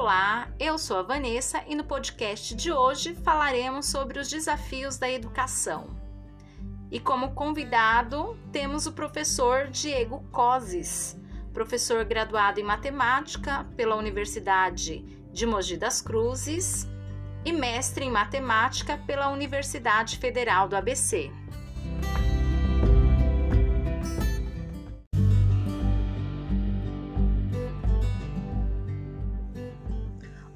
Olá, eu sou a Vanessa e no podcast de hoje falaremos sobre os desafios da educação. E como convidado temos o professor Diego Coses, professor graduado em matemática pela Universidade de Mogi das Cruzes e mestre em matemática pela Universidade Federal do ABC.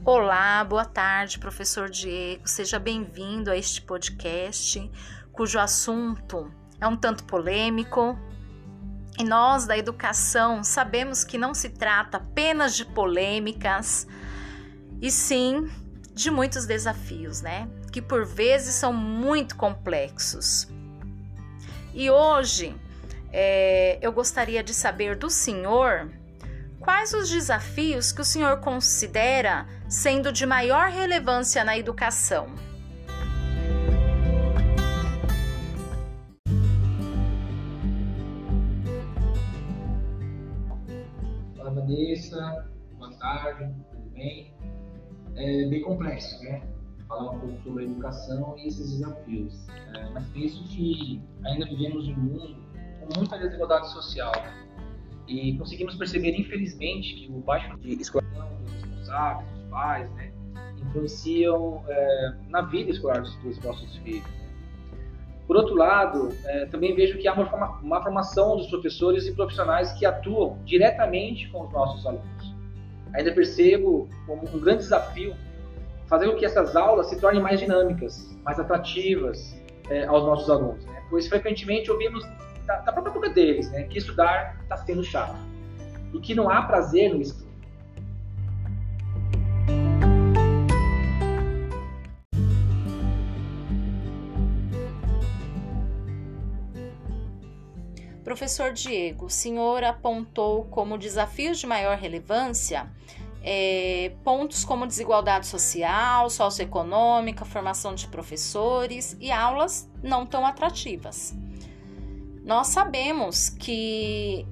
Olá, boa tarde, professor Diego. Seja bem-vindo a este podcast, cujo assunto é um tanto polêmico. E nós da educação sabemos que não se trata apenas de polêmicas, e sim de muitos desafios, né? Que por vezes são muito complexos. E hoje é, eu gostaria de saber do senhor Quais os desafios que o senhor considera sendo de maior relevância na educação? Olá, Vanessa. Boa tarde, tudo bem? É bem complexo, né? Falar um pouco sobre a educação e esses desafios. É, mas penso que ainda vivemos em um mundo com muita desigualdade social e conseguimos perceber, infelizmente, que o baixo de escolaridade dos responsáveis, pais, né, influenciam é, na vida escolar dos, dos nossos filhos. Por outro lado, é, também vejo que há uma, uma formação dos professores e profissionais que atuam diretamente com os nossos alunos. Ainda percebo como um grande desafio fazer com que essas aulas se tornem mais dinâmicas, mais atrativas é, aos nossos alunos, né? pois frequentemente ouvimos da, da própria boca deles, né? Que estudar está sendo chato. E que não há prazer no estudo. Professor Diego, o senhor apontou como desafios de maior relevância é, pontos como desigualdade social, socioeconômica, formação de professores e aulas não tão atrativas. Nós sabemos que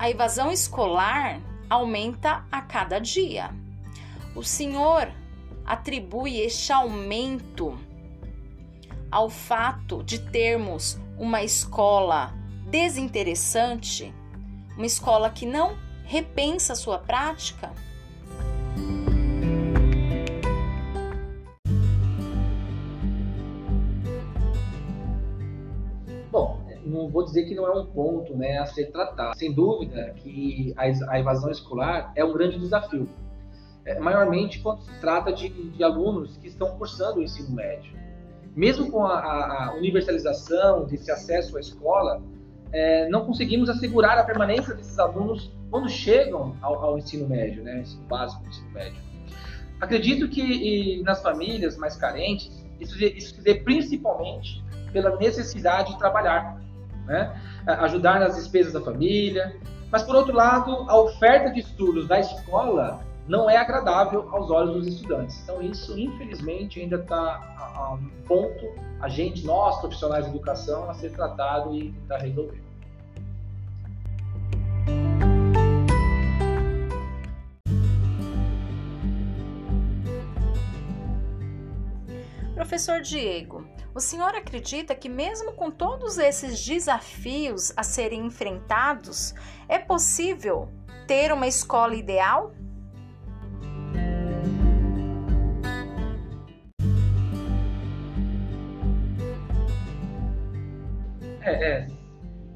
a evasão escolar aumenta a cada dia. O senhor atribui este aumento ao fato de termos uma escola desinteressante, uma escola que não repensa a sua prática? não vou dizer que não é um ponto né, a ser tratado. Sem dúvida que a, evasão escolar é um grande desafio, é, maiormente quando se trata de, de, alunos que estão cursando o ensino médio. Mesmo com a, a universalização desse acesso à escola, é, não conseguimos assegurar a permanência desses alunos quando chegam ao, ao ensino médio, né, ensino básico, ensino médio. Acredito que nas famílias mais carentes, isso, isso se dê principalmente pela necessidade de trabalhar, né? ajudar nas despesas da família. Mas, por outro lado, a oferta de estudos da escola não é agradável aos olhos dos estudantes. Então, isso, infelizmente, ainda está a, um ponto, a gente, nós, profissionais de educação, a ser tratado e tentar resolver. Professor Diego, o senhor acredita que, mesmo com todos esses desafios a serem enfrentados, é possível ter uma escola ideal? É,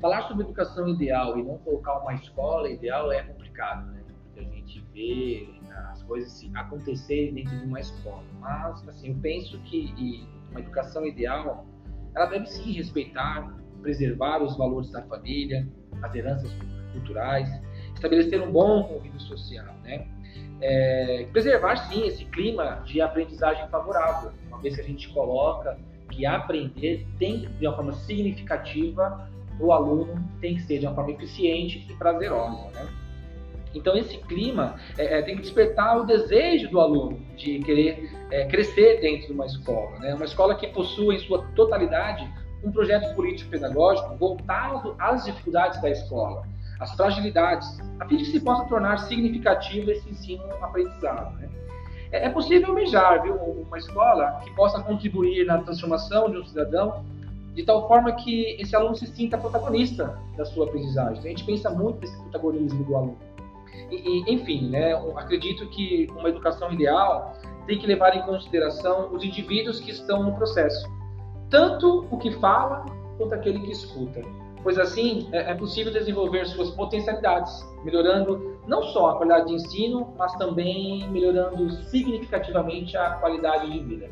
falar sobre educação ideal e não colocar uma escola ideal é complicado, né? Porque a gente vê as coisas acontecerem dentro de uma escola. Mas, assim, eu penso que uma educação ideal, ela deve sim respeitar, preservar os valores da família, as heranças culturais, estabelecer um bom convívio social, né? É, preservar sim esse clima de aprendizagem favorável, uma vez que a gente coloca que aprender tem de uma forma significativa o aluno tem que ser de uma forma eficiente e prazerosa, né? Então, esse clima é, é, tem que despertar o desejo do aluno de querer é, crescer dentro de uma escola. Né? Uma escola que possua, em sua totalidade, um projeto político-pedagógico voltado às dificuldades da escola, as fragilidades, a fim de que se possa tornar significativo esse ensino-aprendizado. Né? É, é possível almejar viu, uma escola que possa contribuir na transformação de um cidadão de tal forma que esse aluno se sinta protagonista da sua aprendizagem. A gente pensa muito nesse protagonismo do aluno. E, e, enfim, né, acredito que uma educação ideal tem que levar em consideração os indivíduos que estão no processo, tanto o que fala quanto aquele que escuta pois assim é, é possível desenvolver suas potencialidades, melhorando não só a qualidade de ensino, mas também melhorando significativamente a qualidade de vida.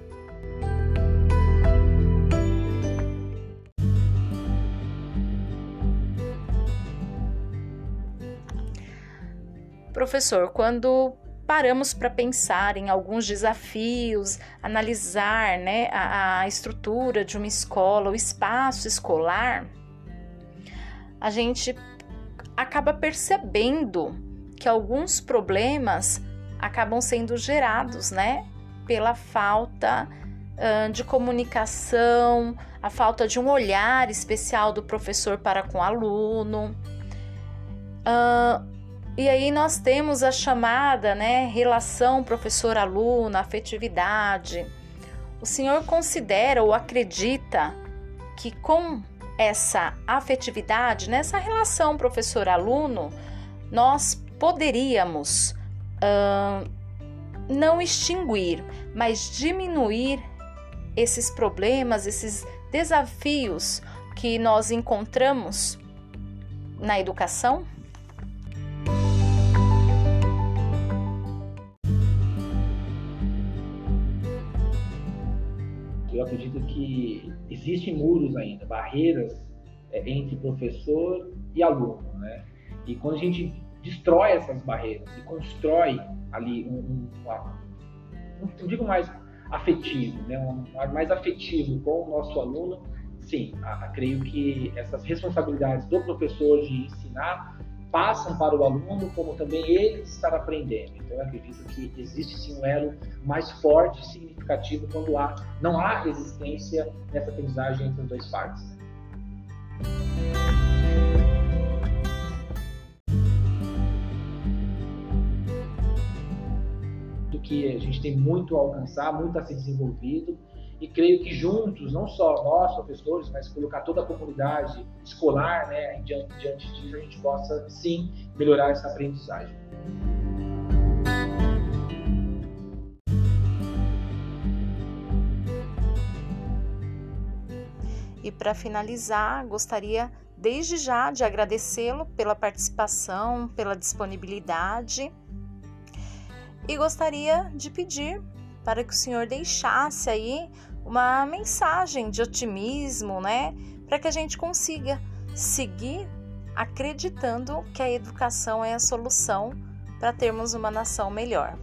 Professor, quando paramos para pensar em alguns desafios, analisar né, a, a estrutura de uma escola, o espaço escolar, a gente acaba percebendo que alguns problemas acabam sendo gerados, né, pela falta uh, de comunicação, a falta de um olhar especial do professor para com o aluno. Uh, e aí nós temos a chamada, né, relação professor-aluno, afetividade. O senhor considera ou acredita que com essa afetividade, nessa relação professor-aluno, nós poderíamos uh, não extinguir, mas diminuir esses problemas, esses desafios que nós encontramos na educação? Eu acredito que existem muros ainda, barreiras é, entre professor e aluno, né? E quando a gente destrói essas barreiras e constrói ali um, um, um não digo mais afetivo, né? Um, um mais afetivo com o nosso aluno, sim, a, a, creio que essas responsabilidades do professor de ensinar passam para o aluno, como também ele estar aprendendo. Então, eu acredito que existe sim um elo mais forte e significativo quando há, não há resistência nessa aprendizagem entre as duas partes. Do que a gente tem muito a alcançar, muito a ser desenvolvido, e creio que juntos, não só nós, professores, mas colocar toda a comunidade escolar, né, diante, diante disso, a gente possa sim melhorar essa aprendizagem. E para finalizar, gostaria desde já de agradecê-lo pela participação, pela disponibilidade e gostaria de pedir para que o Senhor deixasse aí uma mensagem de otimismo, né? Para que a gente consiga seguir acreditando que a educação é a solução para termos uma nação melhor.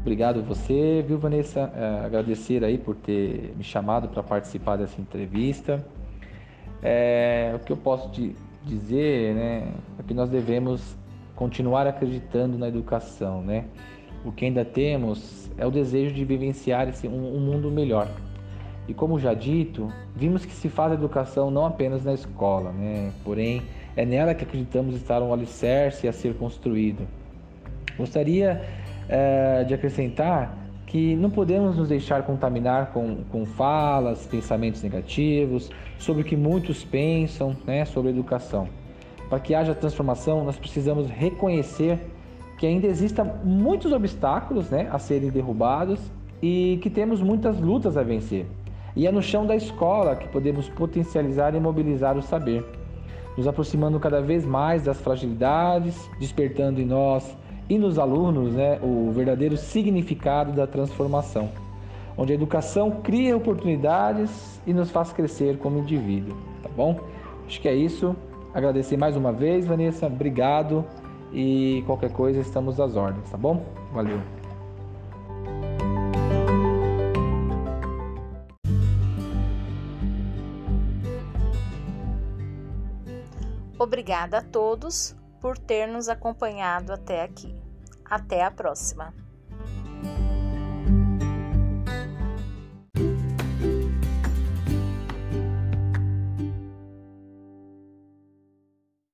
Obrigado você, viu, Vanessa? É, agradecer aí por ter me chamado para participar dessa entrevista. É, o que eu posso te dizer, né, é que nós devemos continuar acreditando na educação, né? O que ainda temos é o desejo de vivenciar esse, um, um mundo melhor. E como já dito, vimos que se faz educação não apenas na escola, né? Porém, é nela que acreditamos estar um alicerce a ser construído. Gostaria é, de acrescentar que não podemos nos deixar contaminar com, com falas, pensamentos negativos sobre o que muitos pensam né, sobre educação. Para que haja transformação, nós precisamos reconhecer que ainda existem muitos obstáculos né, a serem derrubados e que temos muitas lutas a vencer. E é no chão da escola que podemos potencializar e mobilizar o saber, nos aproximando cada vez mais das fragilidades, despertando em nós e nos alunos né, o verdadeiro significado da transformação, onde a educação cria oportunidades e nos faz crescer como indivíduo, tá bom? Acho que é isso. Agradecer mais uma vez, Vanessa, obrigado e qualquer coisa estamos às ordens, tá bom? Valeu. Obrigada a todos por ter nos acompanhado até aqui. Até a próxima!